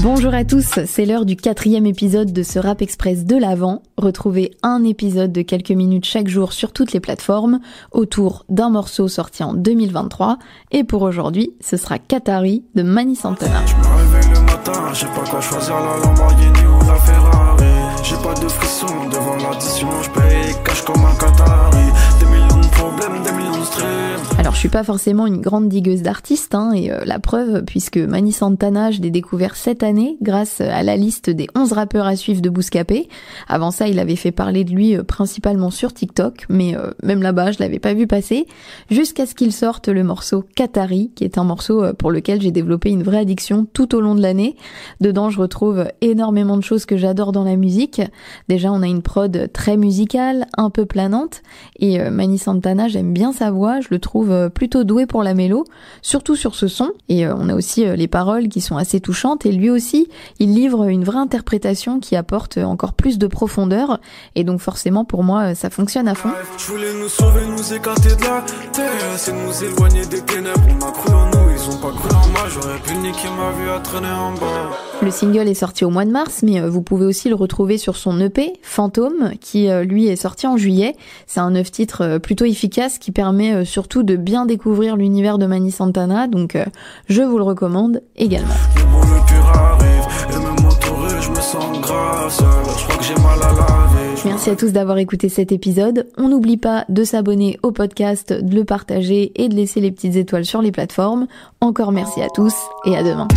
Bonjour à tous, c'est l'heure du quatrième épisode de ce Rap Express de l'Avent. Retrouvez un épisode de quelques minutes chaque jour sur toutes les plateformes autour d'un morceau sorti en 2023. Et pour aujourd'hui, ce sera Qatari de Mani Santana. Suis pas forcément une grande digueuse d'artistes, hein, et euh, la preuve, puisque Mani Santana, je l'ai découvert cette année grâce à la liste des 11 rappeurs à suivre de Bouscapé. Avant ça, il avait fait parler de lui euh, principalement sur TikTok, mais euh, même là-bas, je l'avais pas vu passer, jusqu'à ce qu'il sorte le morceau Qatari, qui est un morceau euh, pour lequel j'ai développé une vraie addiction tout au long de l'année. Dedans, je retrouve énormément de choses que j'adore dans la musique. Déjà, on a une prod très musicale, un peu planante, et euh, Mani Santana, j'aime bien sa voix, je le trouve euh, plutôt doué pour la mélo, surtout sur ce son. Et euh, on a aussi euh, les paroles qui sont assez touchantes, et lui aussi, il livre une vraie interprétation qui apporte encore plus de profondeur, et donc forcément pour moi, euh, ça fonctionne à fond. Ils ont pas cru en moi. J'aurais pu niquer ma vie à traîner en bas. Le single est sorti au mois de mars, mais euh, vous pouvez aussi le retrouver sur son EP, Fantôme, qui euh, lui est sorti en juillet. C'est un neuf titres euh, plutôt efficace qui permet surtout de bien découvrir l'univers de Mani Santana, donc je vous le recommande également. Le bon, le pire arrive, et même entouré, je me sens grave seul. Je crois que j'ai mal à la vie. Merci à tous d'avoir écouté cet épisode. On n'oublie pas de s'abonner au podcast, de le partager et de laisser les petites étoiles sur les plateformes. Encore merci à tous et à demain.